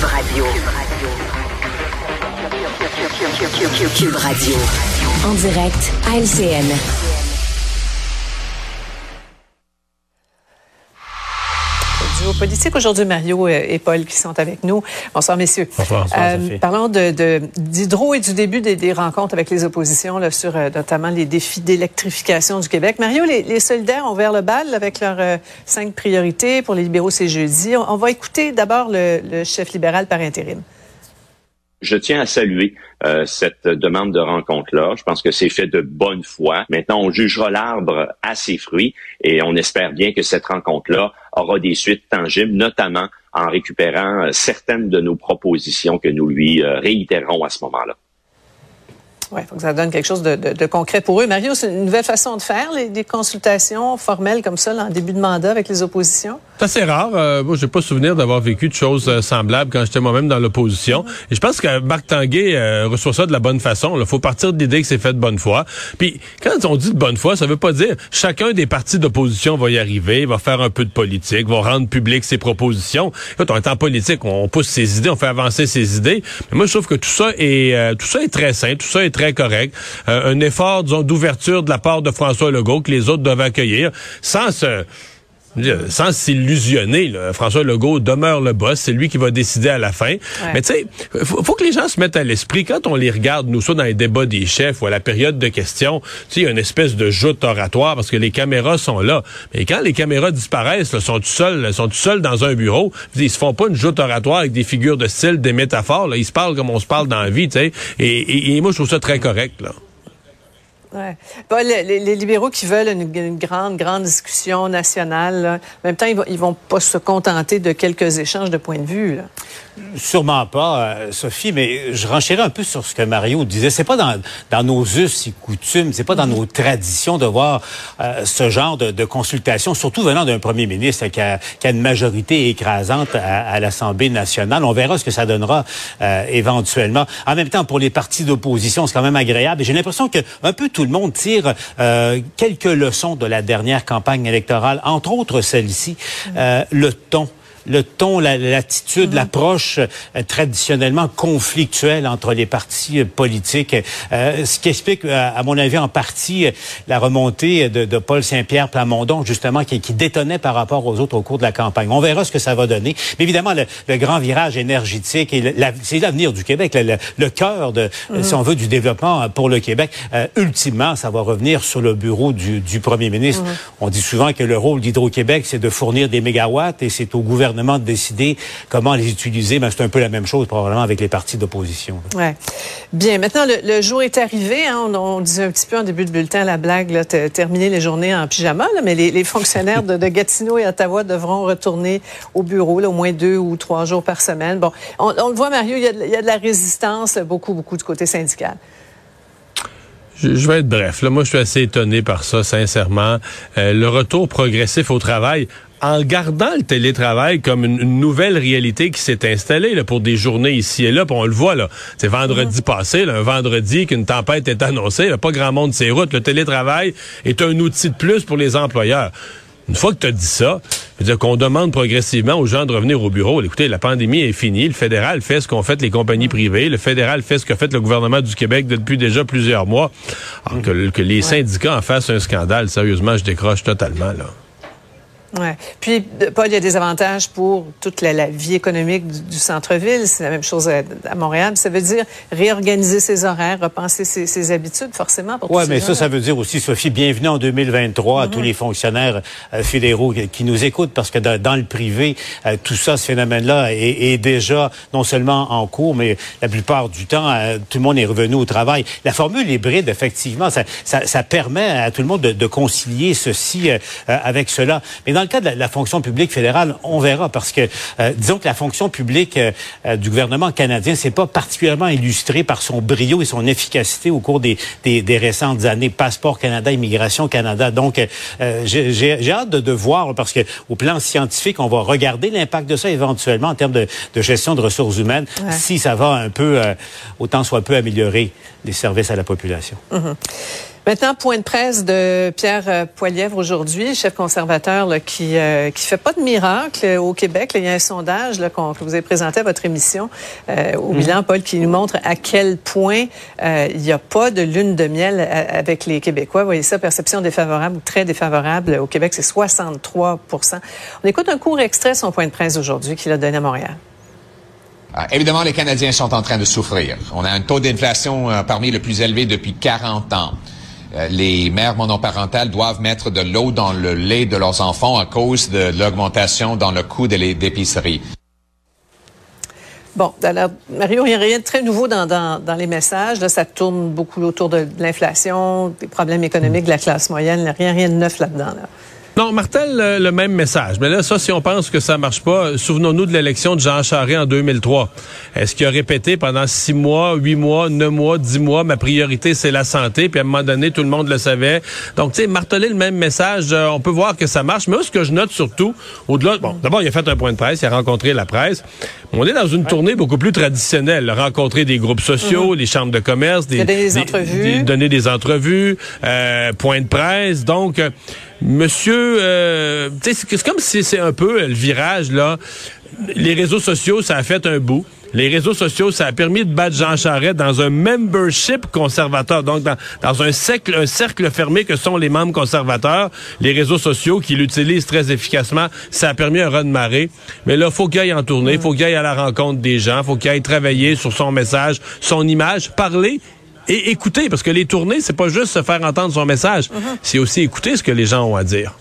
Cube Radio. Radio. En direct à LCN. Politique. Aujourd'hui, Mario et Paul qui sont avec nous. Bonsoir, messieurs. Bonsoir, euh, parlons d'hydro de, et du début des, rencontres avec les oppositions là, sur euh, notamment les défis d'électrification du Québec. Mario, les, les, solidaires ont ouvert le bal avec leurs euh, cinq priorités. Pour les libéraux, c'est jeudi. On, va écouter d'abord le, le chef libéral par intérim je tiens à saluer euh, cette demande de rencontre-là. Je pense que c'est fait de bonne foi. Maintenant, on jugera l'arbre à ses fruits et on espère bien que cette rencontre-là aura des suites tangibles, notamment en récupérant euh, certaines de nos propositions que nous lui euh, réitérerons à ce moment-là. Oui, faut que ça donne quelque chose de, de, de concret pour eux. Mario, c'est une nouvelle façon de faire, les, des consultations formelles comme ça, là, en début de mandat avec les oppositions? C'est assez rare. Euh, moi, j'ai pas souvenir d'avoir vécu de choses euh, semblables quand j'étais moi-même dans l'opposition. Et je pense que Marc Tanguay euh, reçoit ça de la bonne façon. Il faut partir de l'idée que c'est fait de bonne foi. Puis, quand on dit de bonne foi, ça veut pas dire chacun des partis d'opposition va y arriver, va faire un peu de politique, va rendre public ses propositions. Quand on est en politique, on pousse ses idées, on fait avancer ses idées. Mais moi, je trouve que tout ça est tout ça est très sain, tout ça est très Euh, un effort, d'ouverture de la part de François Legault que les autres doivent accueillir, sans sans s'illusionner, François Legault demeure le boss, c'est lui qui va décider à la fin. Mais tu sais, faut, faut, que les gens se mettent à l'esprit quand on les regarde, nous, soit dans les débats des chefs ou à la période de questions, tu sais, il y a une espèce de joute oratoire parce que les caméras sont là. Mais quand les caméras disparaissent, là, sont tout seuls, sont tout seuls dans un bureau, ils se font pas une joute oratoire avec des figures de style, des métaphores. Là. Ils se parlent comme on se parle dans la vie, tu sais. Et, et moi, je trouve ça très correct. Là. Les, libéraux qui veulent une, grande, grande discussion nationale, en même temps, ils vont, vont pas se contenter de quelques échanges de points de vue. Sûrement pas, euh, Sophie, mais je renchérais un peu sur ce que Mario disait. C'est pas dans, nos us et coutumes, c'est pas dans nos traditions de voir euh, ce genre de, consultation, surtout venant d'un premier ministre qui a, une majorité écrasante à, l'Assemblée nationale. On verra ce que ça donnera euh, éventuellement. En même temps, pour les partis d'opposition, c'est quand même agréable. J'ai l'impression que un peu tout le monde tire quelques leçons de la dernière campagne électorale, entre autres celle-ci, le ton le ton, l'attitude, mhm. l'approche euh, traditionnellement conflictuelle entre les partis euh, politiques, euh, ce qui explique, à mon avis, en partie la remontée de, Paul Saint-Pierre Plamondon, justement, qui, qui, détonnait par rapport aux autres au cours de la campagne. On verra ce que ça va donner. Mais évidemment, le, grand virage énergétique, et c'est l'avenir du Québec, le, cœur, de, mhm. si on veut, du développement pour le Québec. ultimement, ça va revenir sur le bureau du, premier ministre. Mhm. On dit souvent que le rôle d'Hydro-Québec, c'est de fournir des mégawatts et c'est au gouvernement de décider comment les utiliser. Mais c'est un peu la même chose probablement avec les partis d'opposition. Ouais. Bien. Maintenant, le, jour est arrivé. Hein. On, disait un petit peu en début de bulletin la blague, là, terminer les journées en pyjama. mais les, fonctionnaires de, Gatineau et Ottawa devront retourner au bureau au moins deux ou trois jours par semaine. Bon, on, le voit, Mario, il y, a de, il y a de la résistance, beaucoup, beaucoup du côté syndical. Je, vais être bref. Là, moi, je suis assez étonné par ça, sincèrement. Euh, le retour progressif au travail, en gardant le télétravail comme une, nouvelle réalité qui s'est installée là, pour des journées ici et là, on le voit là, c'est vendredi passé, là, un vendredi qu'une tempête est annoncée, là, pas grand monde sur routes, le télétravail est un outil de plus pour les employeurs. Une fois que tu as dit ça, dire qu'on demande progressivement aux gens de revenir au bureau. Écoutez, la pandémie est finie. Le fédéral fait ce qu'ont fait les compagnies privées. Le fédéral fait ce qu'a fait le gouvernement du Québec depuis déjà plusieurs mois. Alors que, que les syndicats en fassent un scandale, sérieusement, je décroche totalement. là. Ouais. Puis, Paul, il y a des avantages pour toute la, vie économique du, centre-ville. C'est la même chose à, Montréal. Ça veut dire réorganiser ses horaires, repenser ses, habitudes, forcément. Oui, mais ça, ça veut dire aussi, Sophie, bienvenue en 2023 à tous mhm. les fonctionnaires euh, fédéraux qui, nous écoutent, parce que dans, le privé, euh, tout ça, ce phénomène-là est, déjà non seulement en cours, mais la plupart du temps, euh, tout le monde est revenu au travail. La formule hybride, effectivement, ça, ça, permet à tout le monde de, de concilier ceci avec cela. Mais dans le cas de la, fonction publique fédérale, on verra parce que euh, disons que la fonction publique euh, euh, du gouvernement canadien c'est pas particulièrement illustré par son brio et son efficacité au cours des, des, récentes années. Passeport Canada, Immigration Canada. Donc, j'ai hâte de, de, voir parce que au plan scientifique, on va regarder l'impact de ça éventuellement en termes de, de gestion de ressources humaines, si ça va un peu, autant soit peu améliorer les services à la population. Mm-hmm. Maintenant, point de presse de Pierre euh, Poilièvre aujourd'hui, chef conservateur là, qui euh, qui fait pas de miracle euh, au Québec. il y a un sondage là, que vous avez présenté à votre émission euh, au bilan, mhm. Paul, qui nous montre à quel point euh, il n'y a pas de lune de miel avec les Québécois. Vous voyez ça, perception défavorable ou très défavorable au Québec, c'est 63 On écoute un court extrait de son point de presse aujourd'hui qu'il a donné à Montréal. Ah, évidemment, les Canadiens sont en train de souffrir. On a un taux d'inflation parmi les plus élevés depuis 40 ans. Euh, les mères monoparentales doivent mettre de l'eau dans le lait de leurs enfants à cause de l'augmentation dans le coût de l'épicerie. Bon, alors, Mario, il n'y a rien de très nouveau dans, les messages. Ça tourne beaucoup autour de, l'inflation, des problèmes économiques de la classe moyenne. Rien, rien de neuf là-dedans. Là. Non, Martel, le, même message. Mais là, ça, si on pense que ça marche pas, souvenons-nous de l'élection de Jean Charest en 2003. Est-ce qu'il a répété pendant six mois, huit mois, neuf mois, dix mois, ma priorité, c'est la santé, puis à un moment donné, tout le monde le savait. Donc, tu sais, marteler le même message, euh, on peut voir que ça marche. Mais ce que je note surtout, au-delà, bon, d'abord, il a fait un point de presse, il a rencontré la presse. On est dans une tournée beaucoup plus traditionnelle. Rencontrer des groupes sociaux, les chambres de commerce, des, des, entrevues. donner des entrevues, euh, point de presse. Donc, euh, Monsieur, euh, c'est comme si c'est un peu le virage là. Les réseaux sociaux, ça a fait un bout. Les réseaux sociaux, ça a permis de battre Jean Charest dans un membership conservateur, donc dans, dans un, cercle, un cercle fermé que sont les membres conservateurs. Les réseaux sociaux qui l'utilisent très efficacement, ça a permis un run de marée. Mais là, faut qu'il aille en tournée, faut qu'il aille à la rencontre des gens, faut qu'il aille travailler sur son message, son image, parler et écouter, parce que les tournées, c'est pas juste se faire entendre son message, mhm. c'est aussi écouter ce que les gens ont à dire.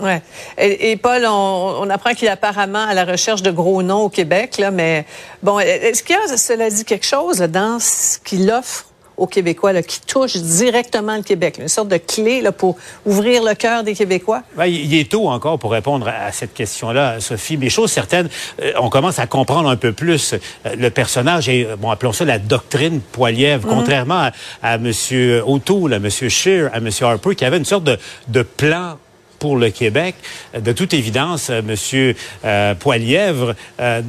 Ouais. Et, Paul, on, apprend qu'il est apparemment à la recherche de gros noms au Québec, là, mais bon, est-ce qu'il y a, cela dit, quelque chose dans ce qu'il offre aux Québécois là, qui touche directement le Québec, une sorte de clé là, pour ouvrir le cœur des Québécois? Ben, il est tôt encore pour répondre à cette question-là, Sophie. Mais chose certaine, euh, on commence à comprendre un peu plus euh, le personnage et, bon, appelons ça la doctrine Poilièvre, mhm. contrairement à, M. O'Toole, à M. Scheer, à M. Harper, qui avait une sorte de, de plan pour le Québec. De toute évidence, euh, M. Euh, Poilièvre euh,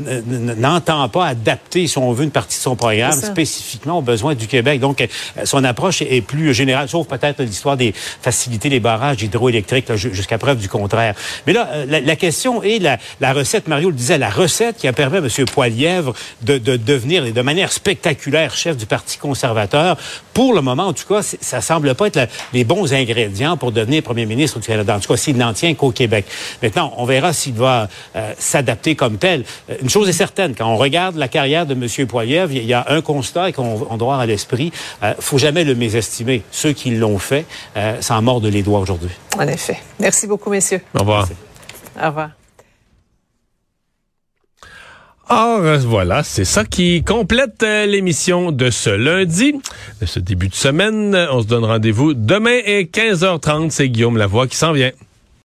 n'entend pas adapter, si on veut, une partie de son programme spécifiquement aux besoins du Québec. Donc, son approche est plus générale, sauf peut-être l'histoire des facilités des barrages hydroélectriques, jusqu'à preuve du contraire. Mais là, la, question est la, la, recette, Mario le disait, la recette qui a permis à M. Poilièvre de, de devenir de manière spectaculaire chef du Parti conservateur. Pour le moment, en tout cas, ça semble pas être les bons ingrédients pour devenir premier ministre du Canada. En tout cas, s'il n'en tient qu'au Québec. Maintenant, on verra s'il va euh, s'adapter comme tel. Euh, une chose est certaine, quand on regarde la carrière de M. Poiliev, il y a un constat qu'on doit avoir à l'esprit. Euh, faut jamais le mésestimer. Ceux qui l'ont fait euh, s'en mordent les doigts aujourd'hui. En effet. Merci beaucoup, messieurs. Au revoir. Au revoir. Or, voilà, c'est ça qui complète l'émission de ce lundi, de ce début de semaine. On se donne rendez-vous demain à 15h30. C'est Guillaume Lavoie qui s'en vient.